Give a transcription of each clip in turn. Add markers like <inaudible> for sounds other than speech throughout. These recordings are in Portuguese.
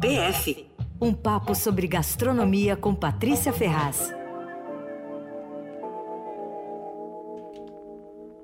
PF Um papo sobre gastronomia com Patrícia Ferraz.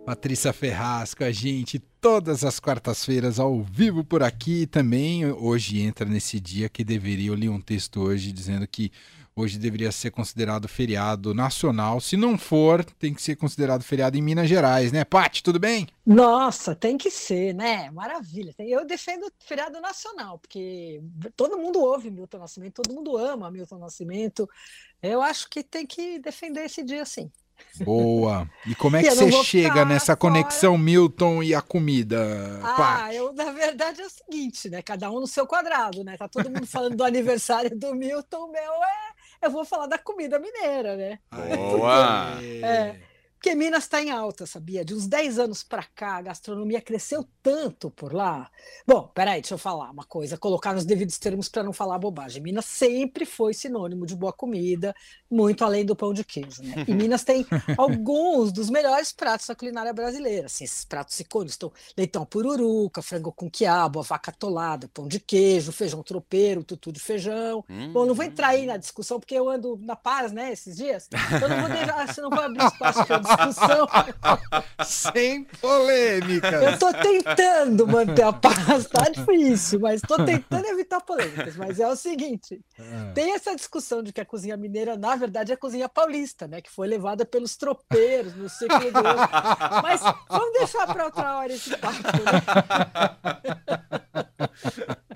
Patrícia Ferraz com a gente todas as quartas-feiras ao vivo por aqui também. Hoje entra nesse dia que deveria. Eu li um texto hoje dizendo que Hoje deveria ser considerado feriado nacional. Se não for, tem que ser considerado feriado em Minas Gerais, né? Pati, tudo bem? Nossa, tem que ser, né? Maravilha. Eu defendo feriado nacional, porque todo mundo ouve Milton Nascimento, todo mundo ama Milton Nascimento. Eu acho que tem que defender esse dia sim. Boa. E como é <laughs> que você chega nessa fora... conexão Milton e a comida? Ah, eu, na verdade é o seguinte, né? Cada um no seu quadrado, né? Tá todo mundo falando do aniversário do Milton, meu é eu vou falar da comida mineira, né? Boa! é, porque Minas está em alta, sabia? De uns 10 anos para cá, a gastronomia cresceu tanto por lá. Bom, peraí, deixa eu falar uma coisa, colocar nos devidos termos para não falar bobagem. Minas sempre foi sinônimo de boa comida, muito além do pão de queijo, né? E <laughs> Minas tem alguns dos melhores pratos da culinária brasileira. Assim, esses pratos icônicos estão leitão pururuca, frango com quiabo, vaca atolada, pão de queijo, feijão tropeiro, tutu de feijão. Hum, Bom, não vou entrar aí na discussão, porque eu ando na paz, né, esses dias. Então não vou deixar, <laughs> não vou abrir espaço para <laughs> discussão. <laughs> Sem polêmica. Eu estou tentando manter a paz, tá difícil, mas estou tentando evitar polêmicas. Mas é o seguinte: ah. tem essa discussão de que a cozinha mineira, na verdade, é a cozinha paulista, né? Que foi levada pelos tropeiros no século XII. Mas vamos deixar para outra hora esse papo, né? <laughs>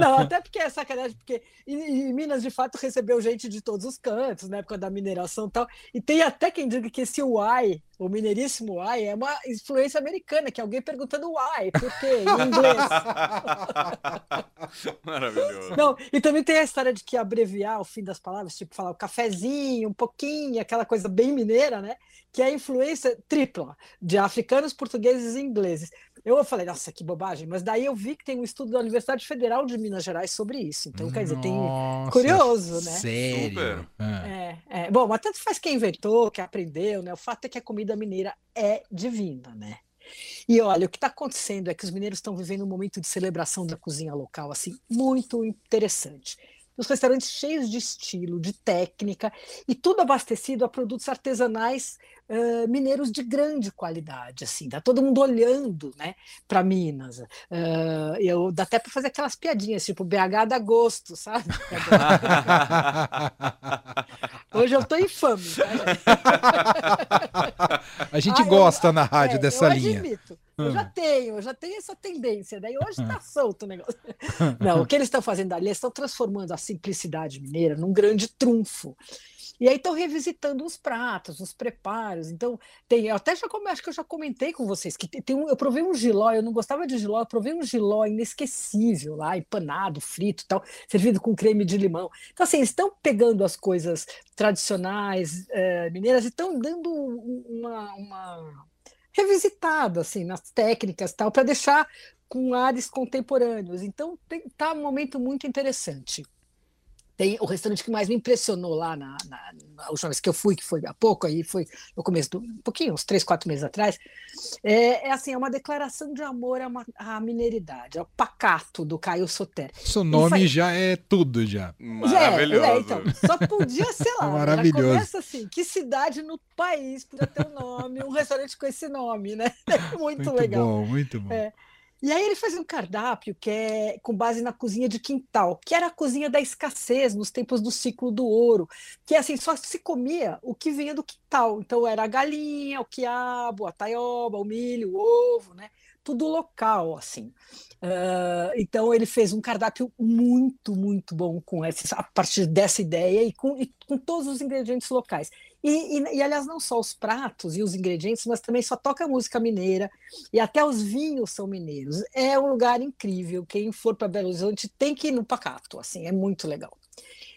Não, até porque é sacanagem, porque em, Minas de fato recebeu gente de todos os cantos, na época da mineração e tal. E tem até quem diga que esse why, o mineiríssimo why, é uma influência americana, que é alguém perguntando why, por quê, em inglês. <laughs> Maravilhoso. Não, e também tem a história de que abreviar o fim das palavras, tipo falar o cafezinho, um pouquinho, aquela coisa bem mineira, né? Que é a influência tripla de africanos, portugueses e ingleses. Eu falei, nossa, que bobagem, mas daí eu vi que tem um estudo da Universidade Federal de Minas Gerais sobre isso. Então, quer dizer, tem curioso, né? Sério? É, é. Bom, mas tanto faz quem inventou, quem aprendeu, né? O fato é que a comida mineira é divina, né? E olha, o que está acontecendo é que os mineiros estão vivendo um momento de celebração da cozinha local, assim, muito interessante os restaurantes cheios de estilo, de técnica, e tudo abastecido a produtos artesanais uh, mineiros de grande qualidade. Assim, tá todo mundo olhando né, para Minas. Uh, eu, dá até para fazer aquelas piadinhas, tipo BH dá gosto, sabe? <laughs> Hoje eu estou infame. Tá, <laughs> a gente ah, gosta eu, na rádio é, dessa linha. Admito. Eu já hum. tenho, eu já tenho essa tendência. Daí hoje está solto o negócio. <laughs> Não, o que eles estão fazendo ali, eles estão transformando a simplicidade mineira num grande trunfo. E aí estão revisitando os pratos, os preparos. Então, tem, eu até já acho que eu já comentei com vocês que tem um, eu provei um giló, eu não gostava de giló, eu provei um giló inesquecível lá, empanado, frito tal, servido com creme de limão. Então, assim, estão pegando as coisas tradicionais é, mineiras e estão dando uma, uma revisitado assim nas técnicas tal para deixar com ares contemporâneos. Então está um momento muito interessante. Tem o restaurante que mais me impressionou lá na, na, na, última vez que eu fui, que foi há pouco, aí foi no começo do um pouquinho, uns três, quatro meses atrás. É, é assim, é uma declaração de amor à, à mineridade, ao pacato do Caio Soter. Seu nome faz... já é tudo já. Maravilhoso. É, é, então, só podia ser lá. Maravilhoso. começa assim, que cidade no país podia ter um nome, um restaurante com esse nome, né? <laughs> É muito, muito legal. Muito bom, muito bom. É. E aí ele fazia um cardápio que é com base na cozinha de quintal, que era a cozinha da escassez nos tempos do ciclo do ouro, que assim só se comia o que vinha do quintal. Então era a galinha, o quiabo, a taioba, o milho, o ovo, né? Tudo local, assim. Uh, então ele fez um cardápio muito, muito bom com essa, a partir dessa ideia e com, e com todos os ingredientes locais. E, e, e, aliás, não só os pratos e os ingredientes, mas também só toca música mineira e até os vinhos são mineiros. É um lugar incrível. Quem for para Belo Horizonte tem que ir no Pacato, assim, é muito legal.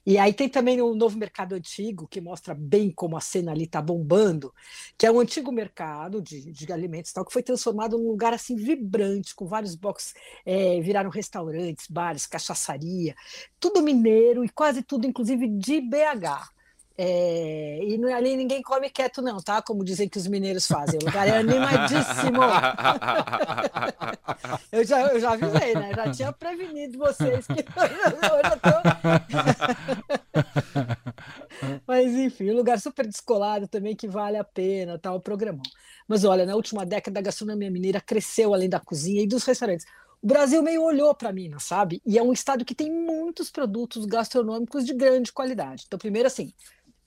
E aí tem também o Novo Mercado Antigo, que mostra bem como a cena ali está bombando, que é um antigo mercado de, de alimentos tal, que foi transformado num lugar assim vibrante, com vários boxes, é, viraram restaurantes, bares, cachaçaria, tudo mineiro e quase tudo, inclusive, de BH É, e não, ali ninguém come quieto, não, tá? Como dizem que os mineiros fazem. O lugar é animadíssimo. <laughs> eu, já, eu já avisei, né? Já tinha prevenido vocês que <laughs> tô... <laughs> Mas enfim, um lugar super descolado também que vale a pena, tá? O programão. Mas olha, na última década a gastronomia mineira cresceu além da cozinha e dos restaurantes. O Brasil meio olhou para Minas, sabe? E é um estado que tem muitos produtos gastronômicos de grande qualidade. Então, primeiro assim,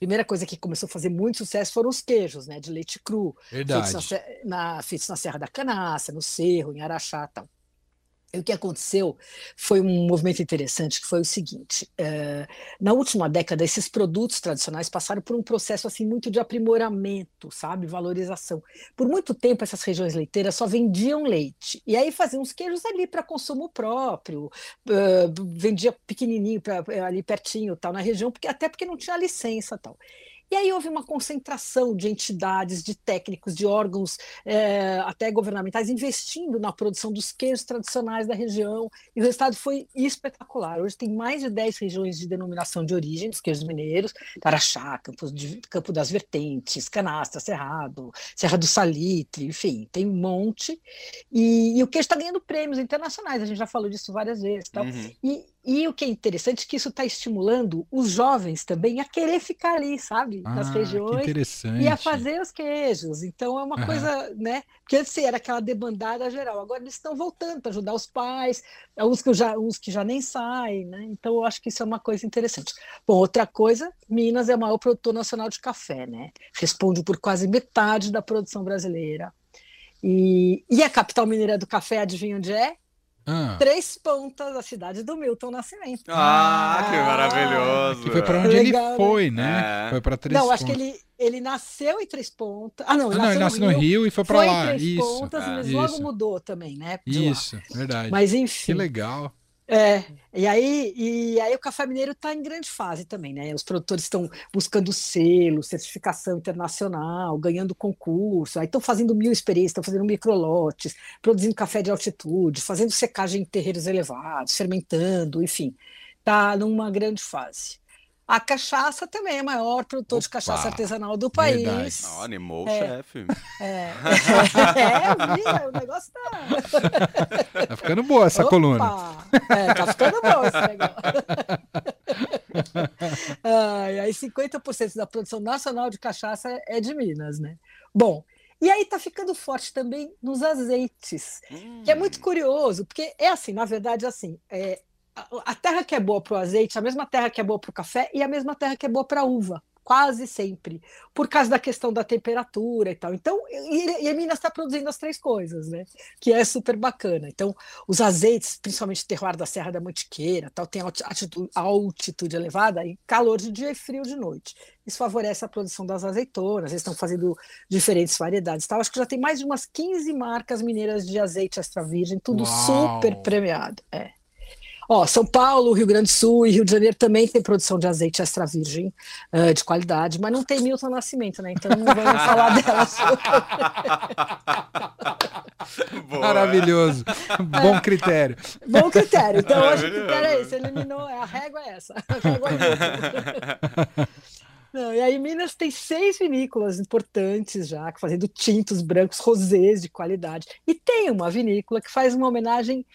primeira coisa que começou a fazer muito sucesso foram os queijos, né, de leite cru, Verdade. feitos na, na, feitos na Serra da Canaça, no Cerro, em Araxá, tal. O que aconteceu foi um movimento interessante, que foi o seguinte: uh, na última década, esses produtos tradicionais passaram por um processo assim muito de aprimoramento, sabe, valorização. Por muito tempo, essas regiões leiteiras só vendiam leite e aí faziam os queijos ali para consumo próprio, uh, vendia pequenininho pra, ali pertinho, tal, na região, porque até porque não tinha licença, tal. E aí houve uma concentração de entidades, de técnicos, de órgãos é, até governamentais investindo na produção dos queijos tradicionais da região, e o resultado foi espetacular. Hoje tem mais de 10 regiões de denominação de origem dos queijos mineiros, Taraxá, Campos de, Campo das Vertentes, Canastra, Cerrado, Serra do Salitre, enfim, tem um monte. E, e o queijo está ganhando prêmios internacionais, a gente já falou disso várias vezes. Tal. Uhum. E, e o que é interessante é que isso está estimulando os jovens também a querer ficar ali, sabe? Nas ah, regiões e a fazer os queijos. Então é uma uhum. coisa, né? Porque antes era aquela debandada geral, agora eles estão voltando para ajudar os pais, uns que, já, uns que já nem saem, né? Então eu acho que isso é uma coisa interessante. Bom, outra coisa, Minas é o maior produtor nacional de café, né? Responde por quase metade da produção brasileira. E, e a capital mineira do café, adivinha onde é? Ah. Três Pontas, a cidade do Milton Nascimento. Ah, ah que maravilhoso. Que foi para onde Legal, ele foi, né? É. Foi para Três Não, Pontas. acho que ele, ele nasceu em Três Pontas. Ah, não, ele, ah, nasceu, não, ele nasceu no, Rio, no Rio, e foi para lá. Três isso. Pontas, ah, mas isso. logo mudou também, né? Isso, verdade. Mas enfim. Que legal. É, e aí, e aí o café mineiro está em grande fase também, né? Os produtores estão buscando selo, certificação internacional, ganhando concurso, aí estão fazendo mil experiências, estão fazendo microlotes, produzindo café de altitude, fazendo secagem em terreiros elevados, fermentando, enfim, está numa grande fase. A cachaça também é o maior produtor Opa, de cachaça artesanal do país. Oh, animou é, o chefe. É, <laughs> é, é, o negócio tá. <laughs> Tá ficando boa essa Opa, coluna. É, tá ficando boa esse negócio. e aí 50% da produção nacional de cachaça é de Minas, né? Bom, e aí tá ficando forte também nos azeites, hum. que é muito hum. curioso, porque é assim, na verdade, assim, é, a terra que é boa para o azeite, a mesma terra que é boa para o café e a mesma terra que é boa para a uva, quase sempre, por causa da questão da temperatura e tal. Então, e, e a Minas está produzindo as três coisas, né? Que é super bacana. Então, os azeites, principalmente o terroir da Serra da Mantiqueira, tal, tem altitude, altitude elevada e calor de dia e frio de noite. Isso favorece a produção das azeitonas, eles estão fazendo diferentes variedades. Tal. Acho que já tem mais de umas 15 marcas mineiras de azeite extra virgem, tudo Uau. super premiado. É. Ó, São Paulo, Rio Grande do Sul e Rio de Janeiro também tem produção de azeite extra virgem uh, de qualidade, mas não tem Milton Nascimento, né? Então não vamos falar <laughs> dela. Maravilhoso. Bom critério. Bom critério. Então hoje o critério é esse. Eliminou, a régua é essa. A régua é <laughs> Não, e aí Minas tem seis vinícolas importantes já, fazendo tintos brancos rosés de qualidade. E tem uma vinícola que faz uma homenagem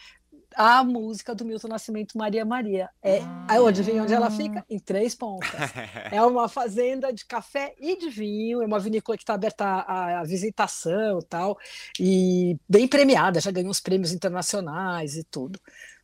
a música do Milton Nascimento Maria Maria. É, ah. onde vem onde ela fica? Em Três Pontas. <laughs> é uma fazenda de café e de vinho, é uma vinícola que está aberta à, à visitação e tal, e bem premiada, já ganhou os prêmios internacionais e tudo.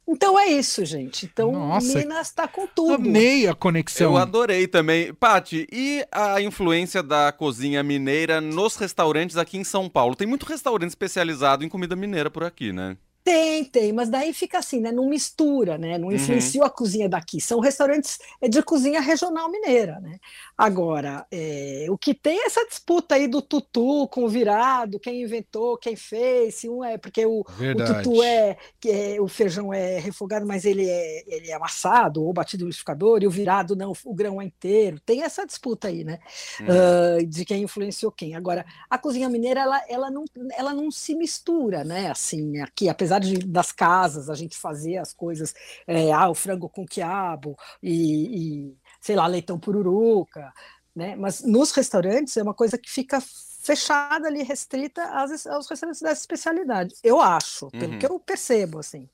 Então é isso, gente. Então Nossa, Minas está com tudo. Amei a conexão. Eu adorei também. Pati, e a influência da cozinha mineira nos restaurantes aqui em São Paulo? Tem muito restaurante especializado em comida mineira por aqui, né? Tem, tem, mas daí fica assim, né? Não mistura, né? Não uhum. influenciou uhum. a cozinha daqui. São restaurantes é de cozinha regional mineira, né? Agora, é, o que tem é essa disputa aí do tutu com o virado, quem inventou, quem fez, se um é porque o, o tutu é, é, o feijão é refogado, mas ele é, ele é amassado ou batido no liquidificador, e o virado não, o grão é inteiro. Tem essa disputa aí, né? Uhum. Uh, de quem influenciou quem. Agora, a cozinha mineira ela, ela, não, ela não se mistura, né? Assim, aqui, apesar apesar de, das casas a gente fazer as coisas, é, ah, o frango com quiabo e, e sei lá, leitão pururuca, né? Mas nos restaurantes é uma coisa que fica fechada ali, restrita aos, aos restaurantes dessa especialidade. Eu acho, pelo Uhum. que eu percebo, assim.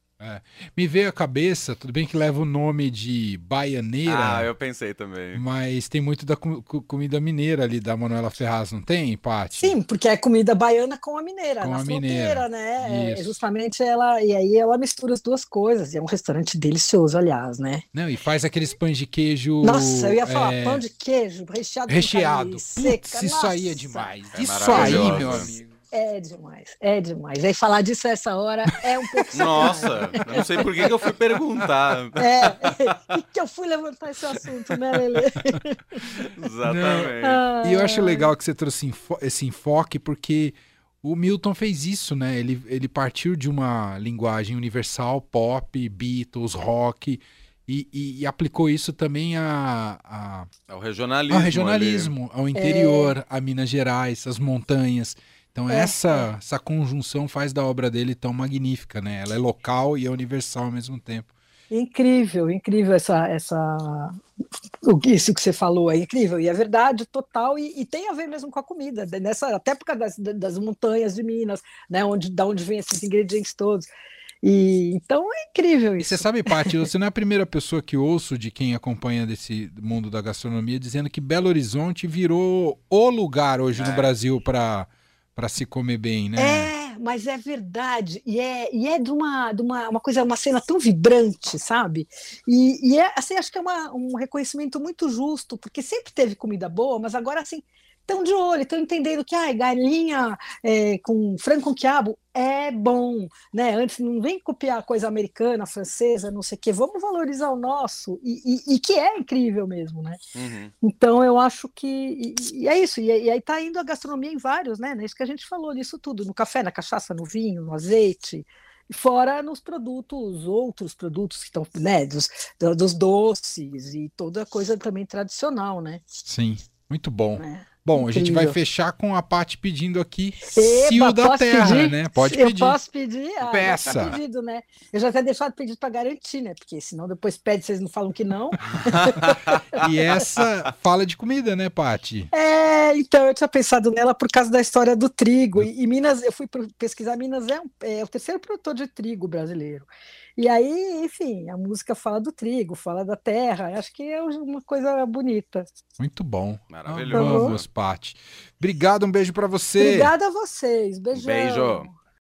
Me veio à cabeça, tudo bem que leva o nome de baianeira, Ah, eu pensei também. mas tem muito da co- co- comida mineira ali da Manuela Ferraz, não tem, Paty? Sim, porque é comida baiana com a mineira, Com na a fronteira, mineira. né? É, justamente ela, e aí ela mistura as duas coisas. E é um restaurante delicioso, aliás, né? Não, e faz aqueles pães de queijo. Nossa, eu ia falar é, pão de queijo recheado, recheado. com Putz, seca. isso aí é demais. É isso aí, meu amigo. É demais, é demais. Aí falar disso a essa hora é um pouco <laughs> Nossa, eu não sei por que, que eu fui perguntar. É, e que eu fui levantar esse assunto, né, Lele? <laughs> Exatamente. E eu acho legal que você trouxe esse enfoque, porque o Milton fez isso, né? Ele, ele partiu de uma linguagem universal, pop, Beatles, rock, e, e- e aplicou isso também a, a- É o regionalismo. ao ali. regionalismo, ao interior, a Minas Gerais, as montanhas. Então, É, essa, essa conjunção faz da obra dele tão magnífica, né? Ela é local e é universal ao mesmo tempo. Incrível, incrível essa, essa, o- isso que você falou é incrível, e é verdade total, e, e tem a ver mesmo com a comida, né, nessa, até por causa das, das montanhas de Minas, né, onde, da onde vem esses ingredientes todos. E então é incrível E isso. você sabe, Paty, <laughs> você não é a primeira pessoa que ouço de quem acompanha desse mundo da gastronomia dizendo que Belo Horizonte virou o lugar hoje no É. Brasil para para se comer bem, né? É, mas é verdade, e é, e é de, uma, de uma, uma coisa, uma cena tão vibrante, sabe? E, e é, assim, acho que é uma, um reconhecimento muito justo, porque sempre teve comida boa, mas agora, assim, estão de olho, estão entendendo que, ai, galinha é, com frango com quiabo é bom, né? Antes, não vem copiar coisa americana, francesa, não sei o quê, vamos valorizar o nosso, e, e, e que é incrível mesmo, né? Uhum. Então eu acho que e, e é isso, e, e aí tá indo a gastronomia em vários, né? Isso que a gente falou nisso tudo, no café, na cachaça, no vinho, no azeite, fora nos produtos, outros produtos que estão, né, dos, do- dos doces e toda coisa também tradicional, né? Sim, muito bom. né? Bom, a gente vai fechar com a Paty pedindo aqui Epa, Cio da Terra, pedir? né? Pode eu pedir. posso pedir? Ah, já Peça. tá pedido, né? Eu já até deixado pedido para garantir, né? Porque senão depois pede, vocês não falam que não. <laughs> E essa fala de comida, né, Paty? É, então eu tinha pensado nela por causa da história do trigo. E, e Minas, eu fui pesquisar, Minas é, um- é o terceiro produtor de trigo brasileiro. E aí, enfim, a música fala do trigo, fala da terra. Acho que é uma coisa bonita. Muito bom. Maravilhoso. Vamos, Paty. Obrigado, um beijo para você. Obrigada a vocês. Beijão. Beijo.